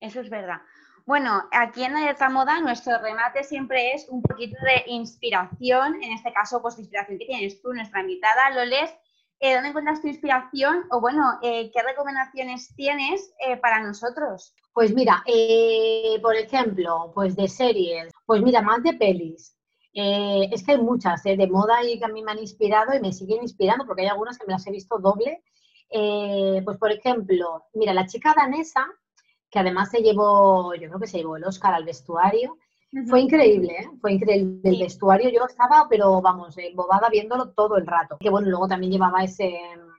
Eso es verdad. Bueno, aquí en Alerta Moda nuestro remate siempre es un poquito de inspiración, en este caso, pues inspiración que tienes tú, nuestra invitada, Loles. Eh, ¿Dónde encuentras tu inspiración? O bueno, eh, ¿qué recomendaciones tienes eh, para nosotros?
Pues mira, por ejemplo, pues de series, pues mira, más de pelis. es que hay muchas de moda y que a mí me han inspirado y me siguen inspirando porque hay algunas que me las he visto doble. pues por ejemplo, mira, la chica danesa que además se llevó, yo creo que se llevó el Oscar al vestuario. Fue increíble, ¿eh? fue increíble el vestuario. Yo estaba, pero vamos, embobada viéndolo todo el rato. Que bueno, luego también llevaba ese,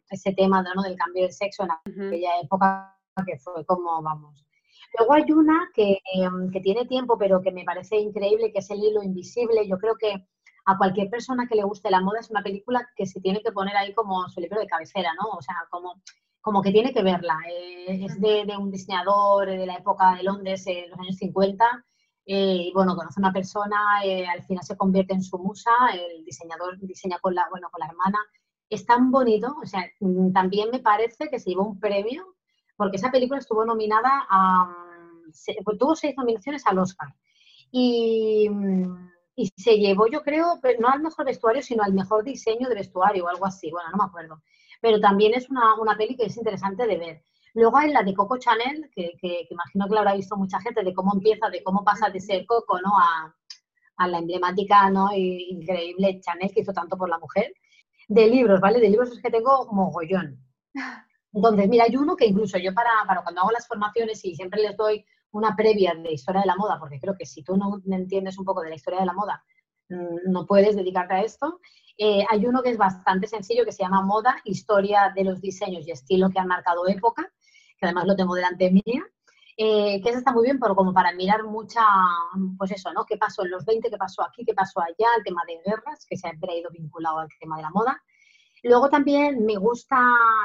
ese tema ¿no? del cambio de sexo en aquella época que fue como, vamos. Luego hay una que, que tiene tiempo, pero que me parece increíble, que es El hilo invisible. Yo creo que a cualquier persona que le guste la moda es una película que se tiene que poner ahí como su libro de cabecera, ¿no? O sea, como como que tiene que verla. Eh, es de, un diseñador de la época de Londres, en los años 50. Eh, y bueno, conoce a una persona, eh, al final se convierte en su musa, el diseñador diseña con la, bueno, con la hermana. Es tan bonito, o sea, mm, también me parece que se llevó un premio, porque esa película estuvo nominada a, pues tuvo seis nominaciones al Oscar. Y, mm, y se llevó, yo creo, no al mejor vestuario, sino al mejor diseño de vestuario o algo así, bueno, no me acuerdo pero también es una, una peli que es interesante de ver. Luego hay la de Coco Chanel, que, que, imagino que la habrá visto mucha gente, de cómo empieza, de cómo pasa de ser Coco ¿no? a, a la emblemática ¿no? increíble Chanel que hizo tanto por la mujer. De libros, ¿vale? De libros es que tengo mogollón. Entonces, mira, hay uno que incluso yo para, para cuando hago las formaciones y siempre les doy una previa de historia de la moda, porque creo que si tú no entiendes un poco de la historia de la moda, no puedes dedicarte a esto. Eh, hay uno que es bastante sencillo que se llama Moda, Historia de los diseños y estilo que han marcado época, que además lo tengo delante mía, eh, que está muy bien, pero como para mirar mucha, pues eso, ¿no? ¿Qué pasó en los 20, qué pasó aquí, qué pasó allá, el tema de guerras, que se ha ido vinculado al tema de la moda. Luego también me gusta,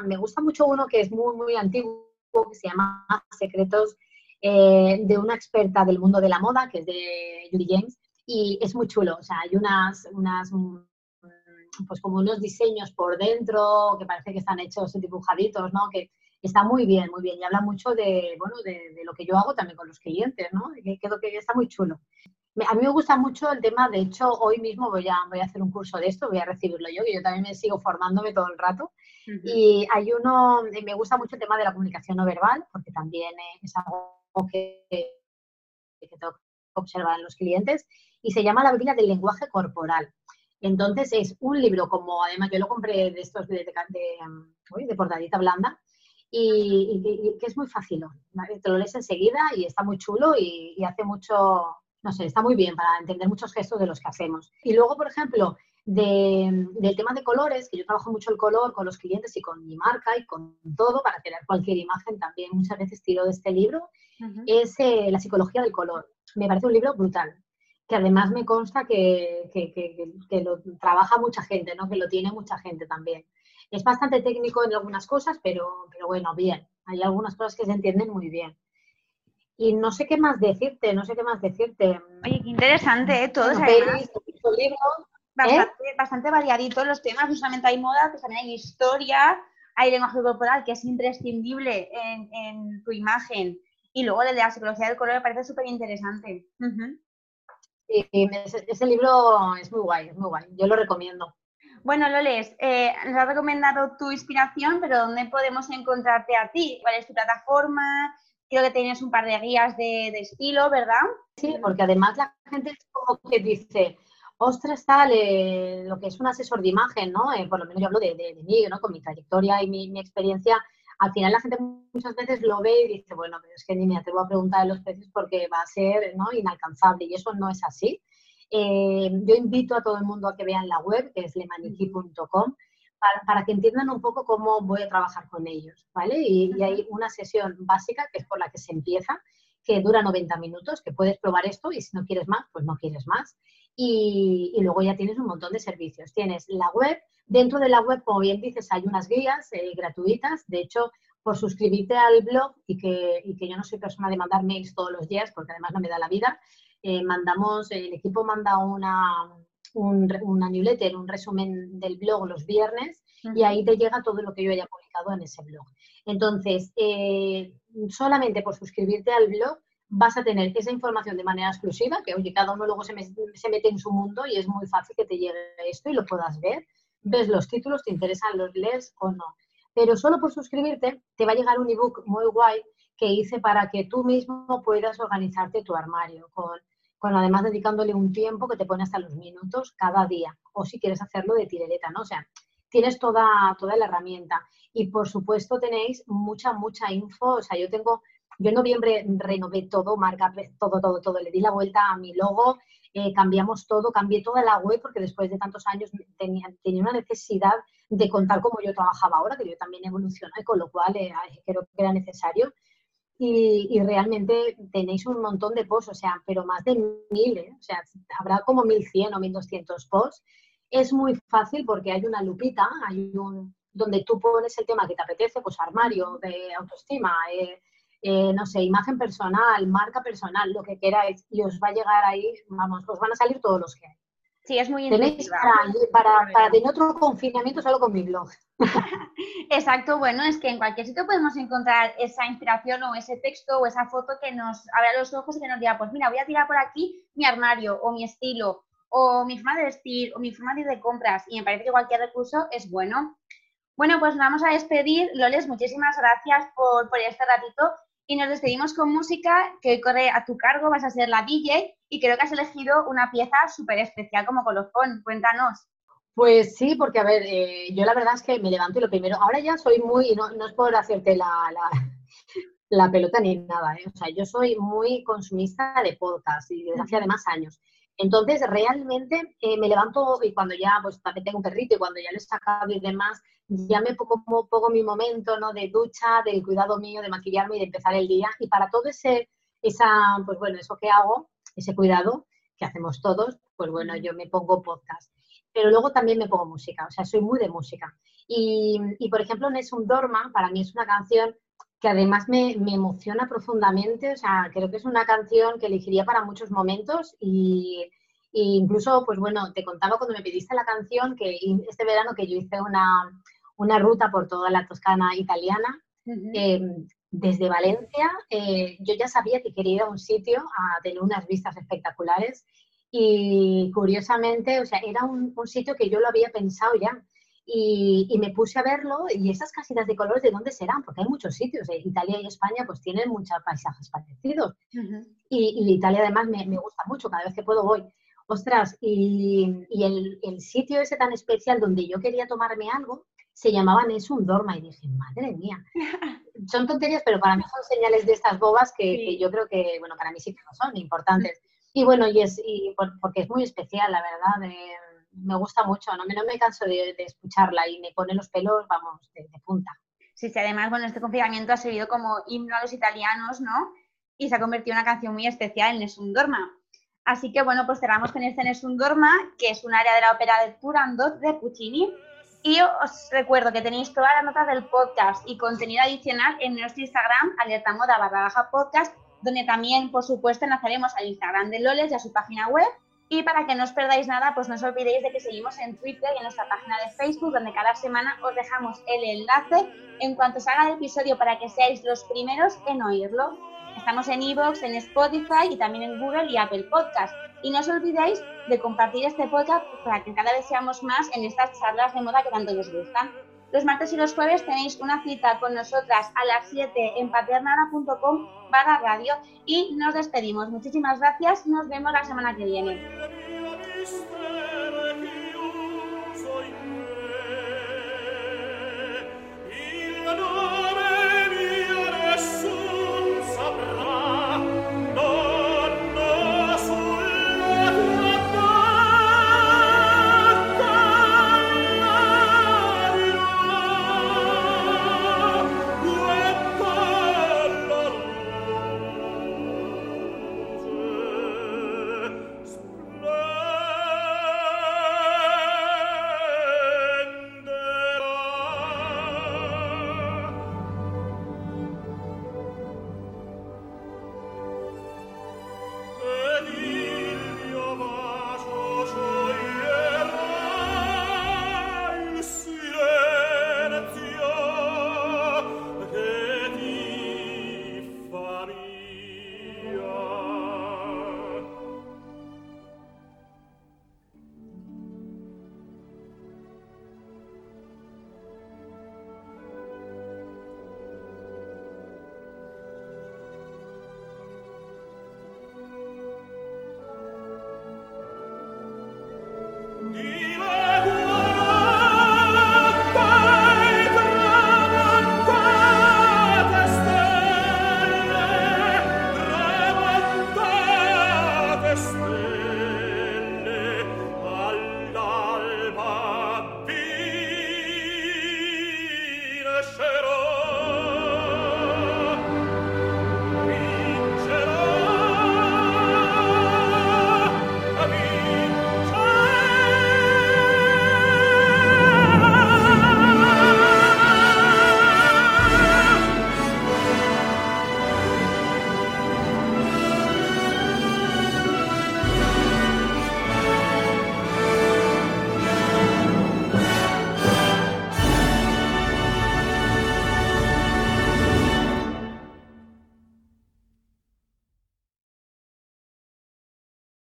me gusta mucho uno que es muy, muy antiguo, que se llama Secretos eh, de una experta del mundo de la moda, que es de Judy James, y es muy chulo. O sea, hay unas, unas pues como unos diseños por dentro que parece que están hechos dibujaditos, ¿no? Que está muy bien, muy bien. Y habla mucho de, bueno, de, lo que yo hago también con los clientes, ¿no? Que, que está muy chulo. A mí me gusta mucho el tema, de hecho, hoy mismo voy a, voy a hacer un curso de esto, voy a recibirlo yo, que yo también me sigo formándome todo el rato. Y hay uno, me gusta mucho el tema de la comunicación no verbal, porque también es algo que, que tengo observar en los clientes, y se llama la Biblia del lenguaje corporal. Entonces es un libro como, además yo lo compré de estos de, de, de portadita blanda y, que es muy fácil. Te lo lees enseguida y está muy chulo y, hace mucho, no sé, está muy bien para entender muchos gestos de los que hacemos. Y luego, por ejemplo, del tema de colores, que yo trabajo mucho el color con los clientes y con mi marca y con todo para crear cualquier imagen, también muchas veces tiro de este libro, es eh, La psicología del color. Me parece un libro brutal que además me consta que, lo trabaja mucha gente, ¿no? que lo tiene mucha gente también. Es bastante técnico en algunas cosas, pero, pero bueno, bien. Hay algunas cosas que se entienden muy bien. Y no sé qué más decirte, no sé qué más decirte.
Oye, qué interesante, ¿eh? Todos además. Bastante, bastante variadito los temas, no solamente hay moda, pues también hay historia, hay lenguaje corporal, que es imprescindible en, tu imagen. Y luego el de la psicología del color me parece súper interesante.
Y ese, libro es muy guay, es muy guay. Yo lo recomiendo.
Bueno, Loles, eh, nos has recomendado tu inspiración, pero ¿dónde podemos encontrarte a ti? ¿Cuál es tu plataforma? Creo que tienes un par de guías de, estilo, ¿verdad?
Sí, porque además la gente es como que dice, ostras, tal, eh, lo que es un asesor de imagen, ¿no? Eh, por lo menos yo hablo de, de, mí, ¿no? Con mi trayectoria y mi, mi experiencia al final la gente muchas veces lo ve y dice, bueno, pero es que ni me atrevo a preguntar los precios porque va a ser ¿no? inalcanzable y eso no es así. Eh, yo invito a todo el mundo a que vean la web, que es lemaniki.com, para, que entiendan un poco cómo voy a trabajar con ellos, ¿vale? Y, y, hay una sesión básica que es por la que se empieza, que dura 90 minutos, que puedes probar esto y si no quieres más, pues no quieres más. Y, luego ya tienes un montón de servicios. Tienes la web, Dentro de la web, como bien dices, hay unas guías eh, gratuitas. De hecho, por suscribirte al blog y que, y que, yo no soy persona de mandar mails todos los días, porque además no me da la vida, eh, mandamos, el equipo manda una, una newsletter, un resumen del blog los viernes y ahí te llega todo lo que yo haya publicado en ese blog. Entonces, eh, solamente por suscribirte al blog vas a tener esa información de manera exclusiva, que oye, cada uno luego se, se mete en su mundo y es muy fácil que te llegue esto y lo puedas ver. Ves los títulos, te interesan, los lees o no. Pero solo por suscribirte te va a llegar un ebook muy guay que hice para que tú mismo puedas organizarte tu armario, con, con además dedicándole un tiempo que te pone hasta los minutos cada día, o si quieres hacerlo de tireleta, ¿no? O sea, tienes toda, toda la herramienta. Y por supuesto tenéis mucha, mucha info. O sea, yo tengo, yo en noviembre renové todo, marca, todo, todo, todo. Le di la vuelta a mi logo, eh, cambiamos todo, cambié toda la web porque después de tantos años tenía, tenía una necesidad de contar cómo yo trabajaba ahora, que yo también evolucioné, con lo cual eh, creo que era necesario. Y, y, realmente tenéis un montón de posts, o sea, pero más de mil, ¿eh? o sea, habrá como 1100 o 1200 posts es muy fácil porque hay una lupita, hay un donde tú pones el tema que te apetece, pues armario de autoestima, eh, eh, no sé, imagen personal, marca personal, lo que queráis, y os va a llegar ahí, vamos, os van a salir todos los que hay.
Sí, es muy
Tenéis para, para, tener otro confinamiento solo con mi blog.
Exacto, bueno, es que en cualquier sitio podemos encontrar esa inspiración o ese texto o esa foto que nos abra los ojos y que nos diga, pues mira, voy a tirar por aquí mi armario o mi estilo o mi forma de vestir, o mi forma de ir de compras, y me parece que cualquier recurso es bueno. Bueno, pues nos vamos a despedir. Loles, muchísimas gracias por, por este ratito y nos despedimos con música que hoy corre a tu cargo, vas a ser la DJ y creo que has elegido una pieza súper especial como colofón. Cuéntanos.
Pues sí, porque a ver, eh, yo la verdad es que me levanto y lo primero, ahora ya soy muy, no, no es por hacerte la, la, la pelota ni nada, ¿eh? o sea, yo soy muy consumista de podcast y desde hace además años. Entonces, realmente eh, me levanto y cuando ya, pues también tengo un perrito y cuando ya le he sacado y demás, ya me pongo, pongo mi momento, ¿no? De ducha, del cuidado mío, de maquillarme y de empezar el día. Y para todo ese, esa, pues bueno, eso que hago, ese cuidado que hacemos todos, pues bueno, yo me pongo podcast. Pero luego también me pongo música, o sea, soy muy de música. Y, y por ejemplo, Nessun Dorma, para mí es una canción que además me, me, emociona profundamente, o sea, creo que es una canción que elegiría para muchos momentos y, incluso, pues bueno, te contaba cuando me pediste la canción que este verano que yo hice una, una ruta por toda la Toscana italiana, em, desde Valencia, eh, yo ya sabía que quería ir a un sitio a tener unas vistas espectaculares y curiosamente, o sea, era un, un sitio que yo lo había pensado ya, y, me puse a verlo y esas casitas de colores, ¿de dónde serán? Porque hay muchos sitios. ¿eh? Italia y España pues tienen muchos paisajes parecidos. y, Italia además me, me, gusta mucho, cada vez que puedo voy. Ostras, y, y el, el, sitio ese tan especial donde yo quería tomarme algo se llamaba Nessun Dorma y dije, madre mía. Son tonterías, pero para mí son señales de estas bobas que, que yo creo que, bueno, para mí sí que no son importantes. Y bueno, y es y porque es muy especial, la verdad. De, me gusta mucho, no me, no me canso de, escucharla y me pone los pelos, vamos, de, punta.
Sí, sí, además, bueno, este confinamiento ha servido como himno a los italianos, ¿no? Y se ha convertido en una canción muy especial en Nessun Dorma. Así que, bueno, pues cerramos con este Nessun Dorma, que es un área de la ópera de Turandot de Puccini. Y os recuerdo que tenéis todas las notas del podcast y contenido adicional en nuestro Instagram, alertamoda barra baja podcast, donde también, por supuesto, enlazaremos al Instagram de Loles y a su página web y para que no os perdáis nada, pues no os olvidéis de que seguimos en Twitter y en nuestra página de Facebook, donde cada semana os dejamos el enlace en cuanto salga el episodio para que seáis los primeros en oírlo. Estamos en Evox, en Spotify y también en Google y Apple Podcast. Y no os olvidéis de compartir este podcast para que cada vez seamos más en estas charlas de moda que tanto nos gustan. Los martes y los jueves tenéis una cita con nosotras a las 7 en paternada.com para radio y nos despedimos. Muchísimas gracias, nos vemos la semana que viene.